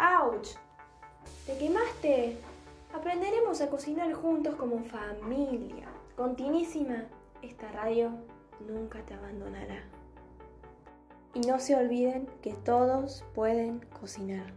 ¡Auch! ¿Te quemaste? Aprenderemos a cocinar juntos como familia. Continuísima, esta radio nunca te abandonará. Y no se olviden que todos pueden cocinar.